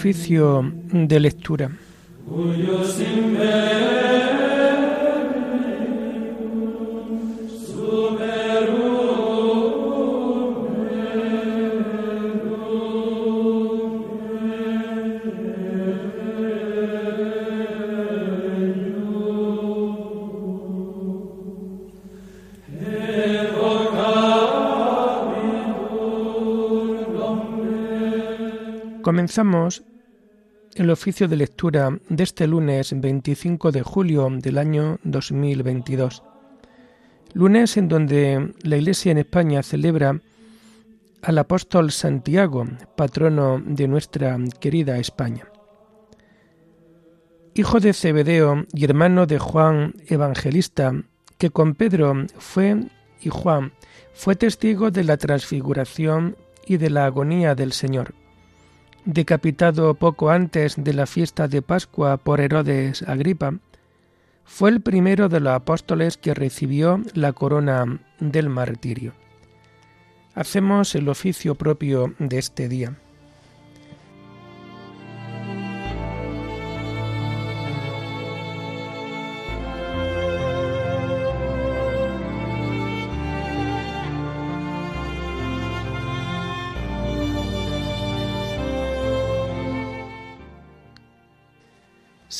Oficio de lectura. Comenzamos el oficio de lectura de este lunes 25 de julio del año 2022. Lunes en donde la Iglesia en España celebra al apóstol Santiago, patrono de nuestra querida España. Hijo de Cebedeo y hermano de Juan Evangelista, que con Pedro fue y Juan fue testigo de la transfiguración y de la agonía del Señor decapitado poco antes de la fiesta de Pascua por Herodes Agripa, fue el primero de los apóstoles que recibió la corona del martirio. Hacemos el oficio propio de este día.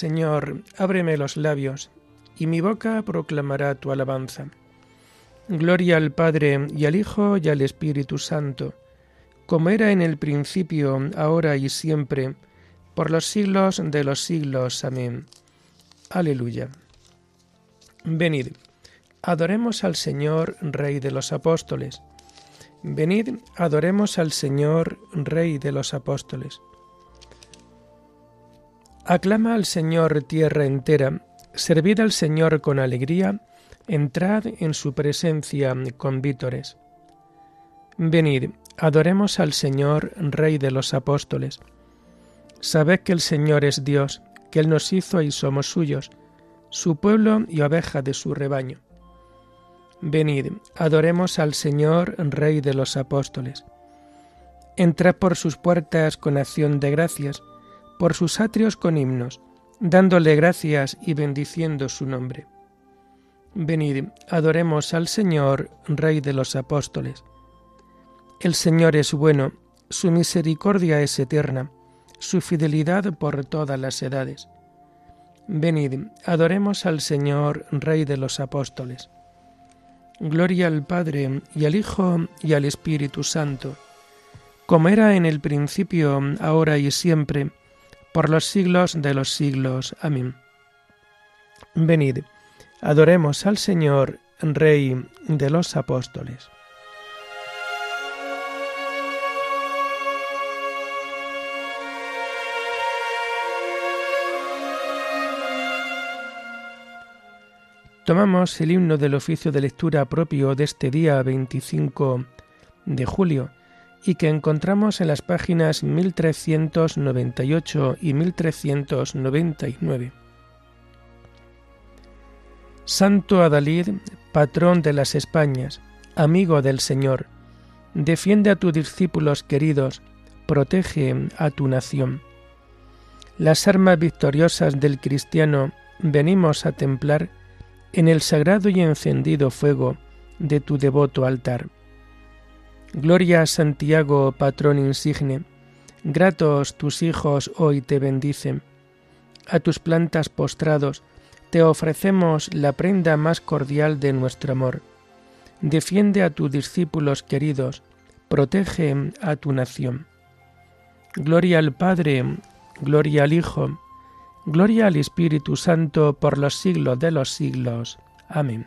Señor, ábreme los labios, y mi boca proclamará tu alabanza. Gloria al Padre y al Hijo y al Espíritu Santo, como era en el principio, ahora y siempre, por los siglos de los siglos. Amén. Aleluya. Venid, adoremos al Señor, Rey de los Apóstoles. Venid, adoremos al Señor, Rey de los Apóstoles. Aclama al Señor tierra entera, servid al Señor con alegría, entrad en su presencia con vítores. Venid, adoremos al Señor, Rey de los apóstoles. Sabed que el Señor es Dios, que Él nos hizo y somos suyos, su pueblo y oveja de su rebaño. Venid, adoremos al Señor, Rey de los apóstoles. Entrad por sus puertas con acción de gracias, por sus atrios con himnos, dándole gracias y bendiciendo su nombre. Venid, adoremos al Señor, Rey de los apóstoles. El Señor es bueno, su misericordia es eterna, su fidelidad por todas las edades. Venid, adoremos al Señor, Rey de los apóstoles. Gloria al Padre y al Hijo y al Espíritu Santo, como era en el principio, ahora y siempre, por los siglos de los siglos. Amén. Venid, adoremos al Señor, Rey de los apóstoles. Tomamos el himno del oficio de lectura propio de este día 25 de julio y que encontramos en las páginas 1398 y 1399. Santo Adalid, patrón de las Españas, amigo del Señor, defiende a tus discípulos queridos, protege a tu nación. Las armas victoriosas del cristiano venimos a templar en el sagrado y encendido fuego de tu devoto altar Gloria a Santiago, patrón insigne. Gratos tus hijos hoy te bendicen. A tus plantas postrados te ofrecemos la prenda más cordial de nuestro amor. Defiende a tus discípulos queridos, protege a tu nación. Gloria al Padre, gloria al Hijo, gloria al Espíritu Santo por los siglos de los siglos. Amén.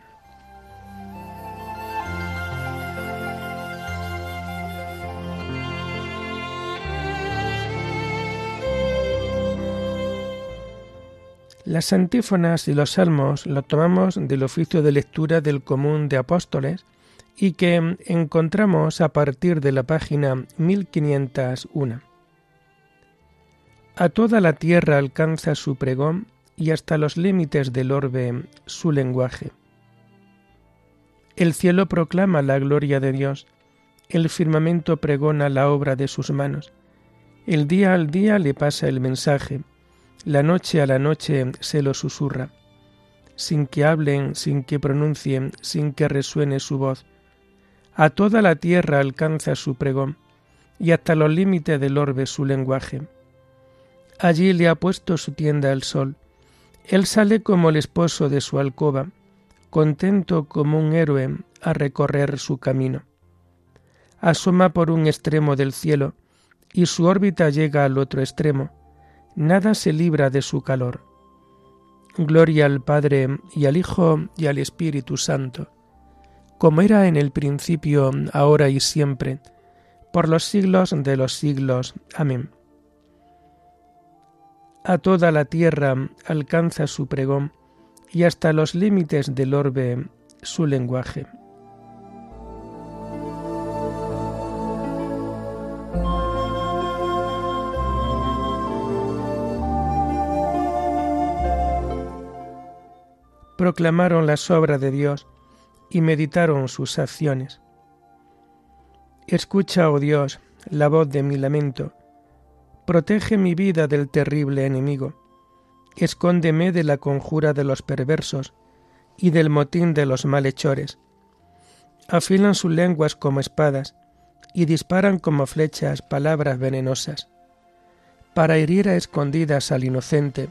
Las antífonas y los salmos los tomamos del oficio de lectura del común de apóstoles y que encontramos a partir de la página 1501. A toda la tierra alcanza su pregón y hasta los límites del orbe su lenguaje. El cielo proclama la gloria de Dios, el firmamento pregona la obra de sus manos, El día al día le pasa el mensaje, la noche a la noche se lo susurra, sin que hablen, sin que pronuncien, sin que resuene su voz. A toda la tierra alcanza su pregón, y hasta los límites del orbe su lenguaje. Allí le ha puesto su tienda el sol. Él sale como el esposo de su alcoba, contento como un héroe a recorrer su camino. Asoma por un extremo del cielo y su órbita llega al otro extremo. Nada se libra de su calor. Gloria al Padre y al Hijo y al Espíritu Santo, como era en el principio, ahora y siempre, por los siglos de los siglos. Amén. A toda la tierra alcanza su pregón y hasta los límites del orbe su lenguaje. Proclamaron las obras de Dios y meditaron sus acciones. Escucha, oh Dios, la voz de mi lamento. Protege mi vida del terrible enemigo. Escóndeme de la conjura de los perversos y del motín de los malhechores. Afilan sus lenguas como espadas y disparan como flechas palabras venenosas, para herir a escondidas al inocente,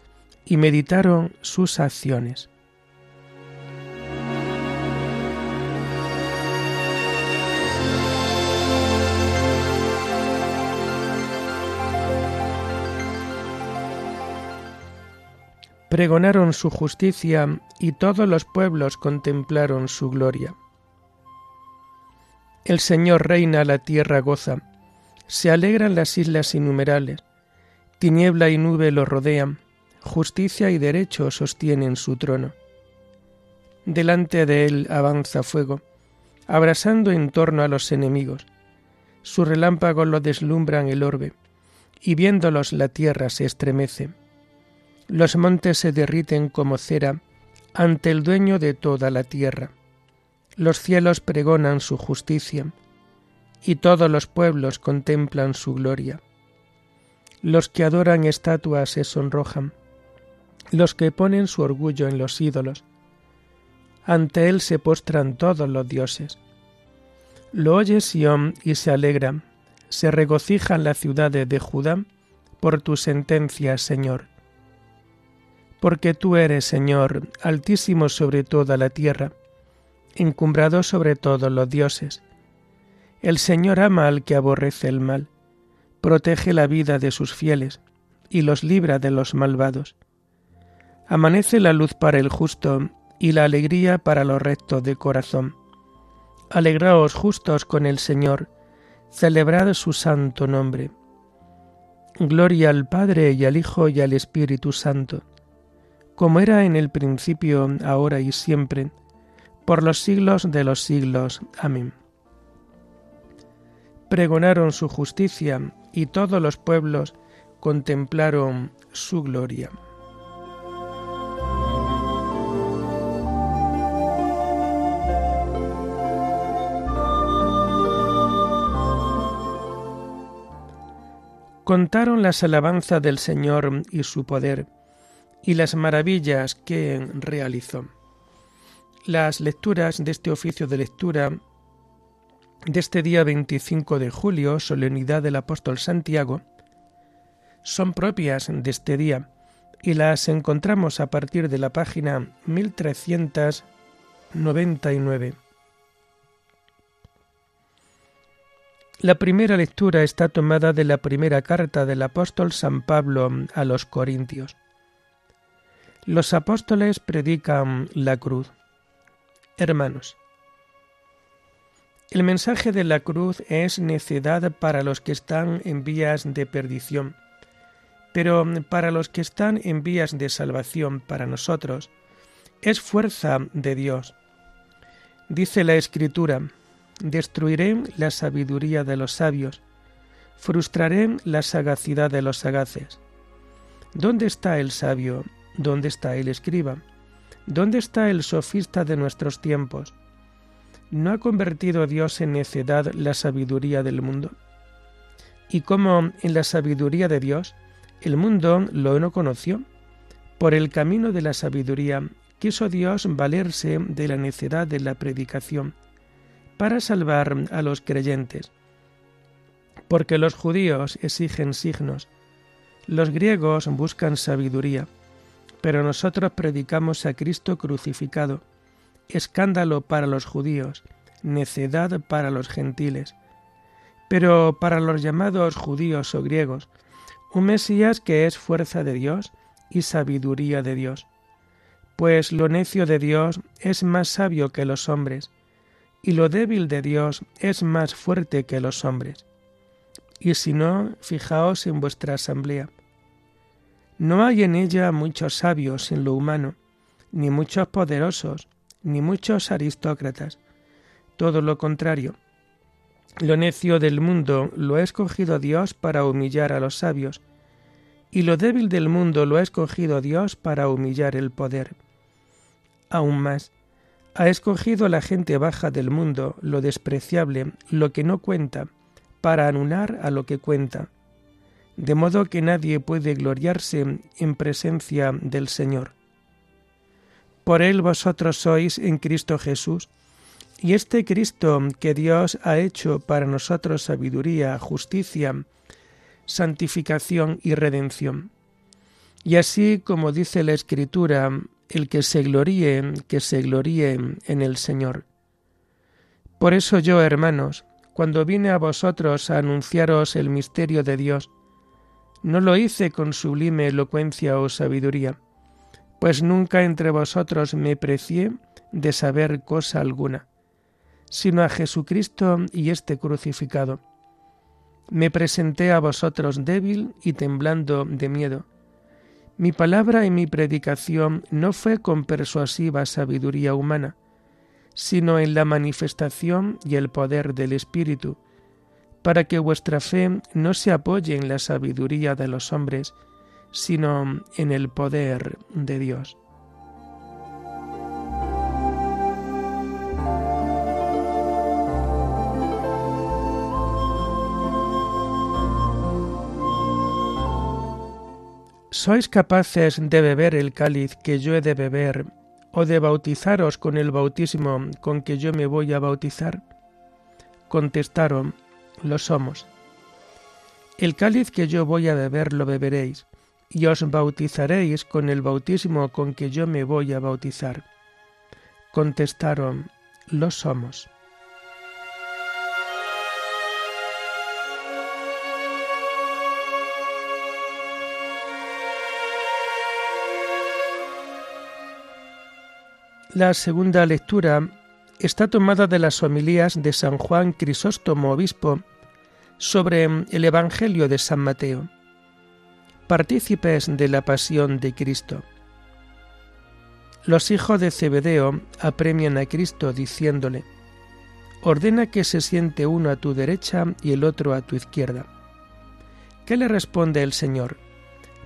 y meditaron sus acciones. pregonaron su justicia y todos los pueblos contemplaron su gloria. El Señor reina, la tierra goza, se alegran las islas innumerables, tiniebla y nube lo rodean, justicia y derecho sostienen su trono. Delante de él avanza fuego, abrasando en torno a los enemigos. Sus relámpagos lo deslumbran el orbe, y viéndolos la tierra se estremece. Los montes se derriten como cera ante el dueño de toda la tierra. Los cielos pregonan su justicia, y todos los pueblos contemplan su gloria. Los que adoran estatuas se sonrojan, los que ponen su orgullo en los ídolos. Ante él se postran todos los dioses. Lo oye Sión y se alegra, se regocijan las ciudades de Judá por tu sentencia, Señor porque tú eres, Señor, altísimo sobre toda la tierra, encumbrado sobre todos los dioses. El Señor ama al que aborrece el mal, protege la vida de sus fieles y los libra de los malvados. Amanece la luz para el justo y la alegría para los rectos de corazón. Alegraos justos con el Señor, celebrad su santo nombre. Gloria al Padre y al Hijo y al Espíritu Santo como era en el principio, ahora y siempre, por los siglos de los siglos. Amén. Pregonaron su justicia y todos los pueblos contemplaron su gloria. Contaron las alabanzas del Señor y su poder y las maravillas que realizó. Las lecturas de este oficio de lectura de este día 25 de julio, solemnidad del apóstol Santiago, son propias de este día y las encontramos a partir de la página 1399. La primera lectura está tomada de la primera carta del apóstol San Pablo a los Corintios. Los apóstoles predican la cruz. Hermanos, el mensaje de la cruz es necedad para los que están en vías de perdición, pero para los que están en vías de salvación, para nosotros, es fuerza de Dios. Dice la Escritura, destruiré la sabiduría de los sabios, frustraré la sagacidad de los sagaces. ¿Dónde está el sabio? ¿Dónde está el escriba? ¿Dónde está el sofista de nuestros tiempos? ¿No ha convertido Dios en necedad la sabiduría del mundo? Y como en la sabiduría de Dios, el mundo lo no conoció, por el camino de la sabiduría quiso Dios valerse de la necedad de la predicación para salvar a los creyentes. Porque los judíos exigen signos, los griegos buscan sabiduría, pero nosotros predicamos a Cristo crucificado escándalo para los judíos, necedad para los gentiles. Pero para los llamados judíos o griegos, un Mesías que es fuerza de Dios y sabiduría de Dios. Pues lo necio de Dios es más sabio que los hombres, y lo débil de Dios es más fuerte que los hombres. Y si no, fijaos en vuestra asamblea. No hay en ella muchos sabios en lo humano, ni muchos poderosos, ni muchos aristócratas. Todo lo contrario. Lo necio del mundo lo ha escogido Dios para humillar a los sabios, y lo débil del mundo lo ha escogido Dios para humillar el poder. Aún más, ha escogido la gente baja del mundo, lo despreciable, lo que no cuenta, para anular a lo que cuenta, de modo que nadie puede gloriarse en presencia del Señor. Por él vosotros sois en Cristo Jesús, y este Cristo que Dios ha hecho para nosotros sabiduría, justicia, santificación y redención. Y así como dice la Escritura, el que se gloríe, que se gloríe en el Señor. Por eso yo, hermanos, cuando vine a vosotros a anunciaros el misterio de Dios, no lo hice con sublime elocuencia o sabiduría, pues nunca entre vosotros me precié de saber cosa alguna, sino a Jesucristo y este crucificado. Me presenté a vosotros débil y temblando de miedo. Mi palabra y mi predicación no fue con persuasiva sabiduría humana, sino en la manifestación y el poder del Espíritu, para que vuestra fe no se apoye en la sabiduría de los hombres, sino en el poder de Dios. ¿Sois capaces de beber el cáliz que yo he de beber o de bautizaros con el bautismo con que yo me voy a bautizar? Contestaron, lo somos. El cáliz que yo voy a beber lo beberéis, y os bautizaréis con el bautismo con que yo me voy a bautizar. Contestaron, lo somos. La segunda lectura está tomada de las homilías de San Juan Crisóstomo, obispo, sobre el Evangelio de San Mateo partícipes de la pasión de Cristo. Los hijos de Zebedeo apremian a Cristo diciéndole, ordena que se siente uno a tu derecha y el otro a tu izquierda. ¿Qué le responde el Señor?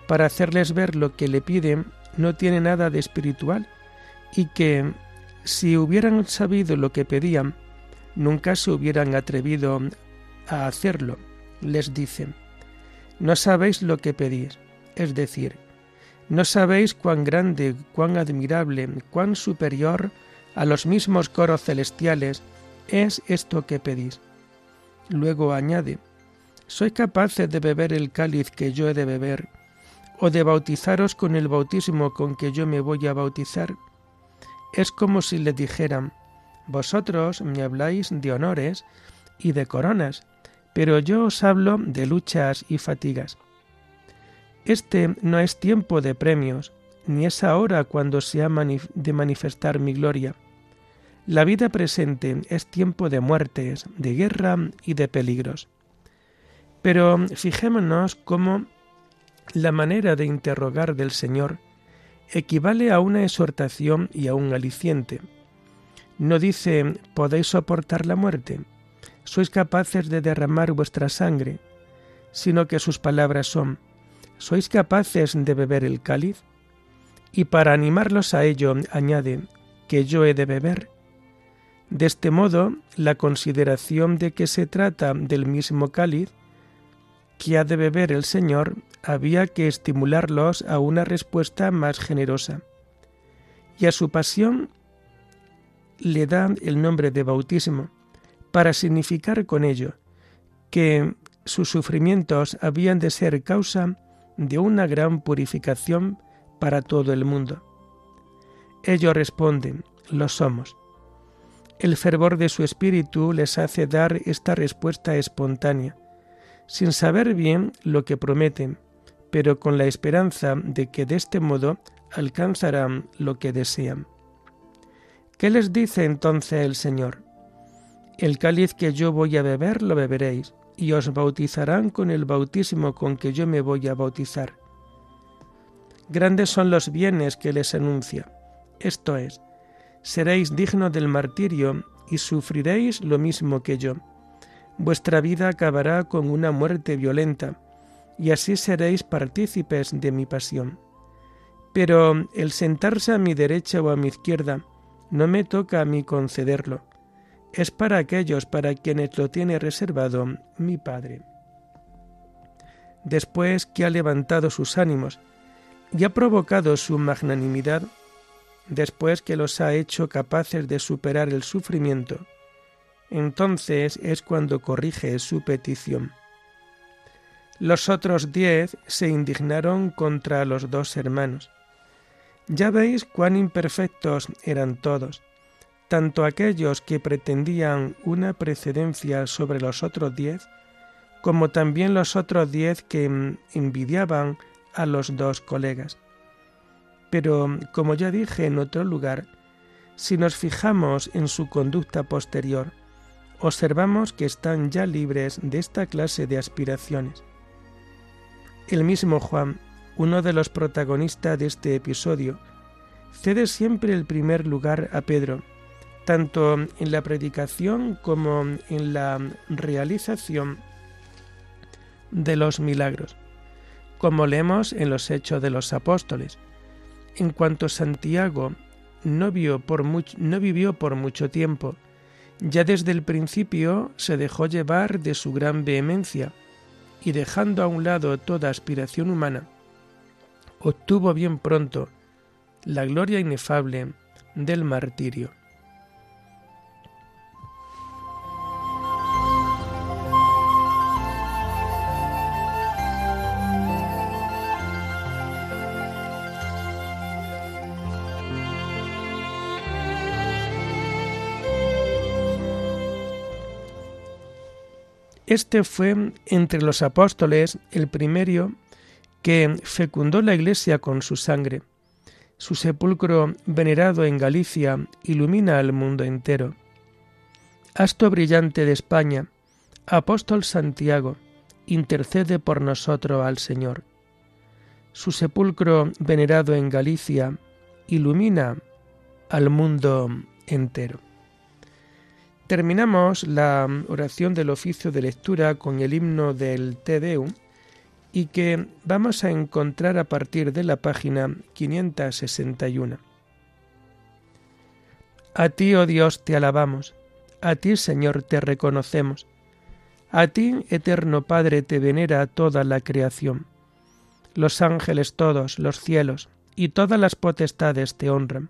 Para hacerles ver lo que le piden no tiene nada de espiritual y que, si hubieran sabido lo que pedían, nunca se hubieran atrevido a hacerlo. Les dicen, no sabéis lo que pedís, es decir, no sabéis cuán grande, cuán admirable, cuán superior a los mismos coros celestiales es esto que pedís. Luego añade, ¿sois capaces de beber el cáliz que yo he de beber, o de bautizaros con el bautismo con que yo me voy a bautizar? Es como si le dijeran, vosotros me habláis de honores y de coronas, pero yo os hablo de luchas y fatigas. Este no es tiempo de premios, ni es ahora cuando se ha de manifestar mi gloria. La vida presente es tiempo de muertes, de guerra y de peligros. Pero fijémonos cómo la manera de interrogar del Señor equivale a una exhortación y a un aliciente. No dice, ¿podéis soportar la muerte? ¿Sois capaces de derramar vuestra sangre? Sino que sus palabras son, ¿sois capaces de beber el cáliz? Y para animarlos a ello añade, que yo he de beber. De este modo, la consideración de que se trata del mismo cáliz que ha de beber el Señor había que estimularlos a una respuesta más generosa. Y a su pasión le da el nombre de bautismo, para significar con ello que sus sufrimientos habían de ser causa de una gran purificación para todo el mundo. Ellos responden, lo somos. El fervor de su espíritu les hace dar esta respuesta espontánea, sin saber bien lo que prometen, pero con la esperanza de que de este modo alcanzarán lo que desean. ¿Qué les dice entonces el Señor? El cáliz que yo voy a beber lo beberéis, y os bautizarán con el bautismo con que yo me voy a bautizar. Grandes son los bienes que les anuncia. Esto es, seréis dignos del martirio y sufriréis lo mismo que yo. Vuestra vida acabará con una muerte violenta, y así seréis partícipes de mi pasión. Pero el sentarse a mi derecha o a mi izquierda no me toca a mí concederlo, es para aquellos para quienes lo tiene reservado mi Padre. Después que ha levantado sus ánimos y ha provocado su magnanimidad, después que los ha hecho capaces de superar el sufrimiento, entonces es cuando corrige su petición. Los otros diez se indignaron contra los dos hermanos. Ya veis cuán imperfectos eran todos, tanto aquellos que pretendían una precedencia sobre los otros diez, como también los otros diez que envidiaban a los dos colegas. Pero, como ya dije en otro lugar, si nos fijamos en su conducta posterior, observamos que están ya libres de esta clase de aspiraciones. El mismo Juan, uno de los protagonistas de este episodio, cede siempre el primer lugar a Pedro, tanto en la predicación como en la realización de los milagros, como leemos en los Hechos de los Apóstoles. En cuanto Santiago no, no vivió por mucho tiempo, ya desde el principio se dejó llevar de su gran vehemencia y dejando a un lado toda aspiración humana, obtuvo bien pronto la gloria inefable del martirio. Este fue entre los apóstoles el primero que fecundó la Iglesia con su sangre. Su sepulcro venerado en Galicia ilumina al mundo entero. Asto brillante de España, apóstol Santiago, intercede por nosotros al Señor. Su sepulcro venerado en Galicia ilumina al mundo entero. Terminamos la oración del oficio de lectura con el himno del Te Deum y que vamos a encontrar a partir de la página 561. A ti, oh Dios, te alabamos, a ti, Señor, te reconocemos, a ti, eterno Padre, te venera toda la creación. Los ángeles todos, los cielos y todas las potestades te honran.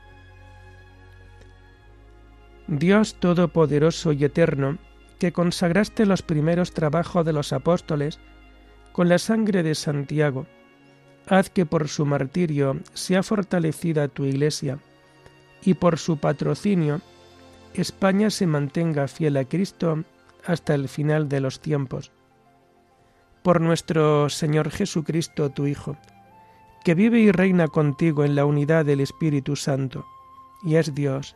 Dios Todopoderoso y Eterno, que consagraste los primeros trabajos de los apóstoles con la sangre de Santiago, haz que por su martirio sea fortalecida tu Iglesia y por su patrocinio España se mantenga fiel a Cristo hasta el final de los tiempos. Por nuestro Señor Jesucristo, tu Hijo, que vive y reina contigo en la unidad del Espíritu Santo, y es Dios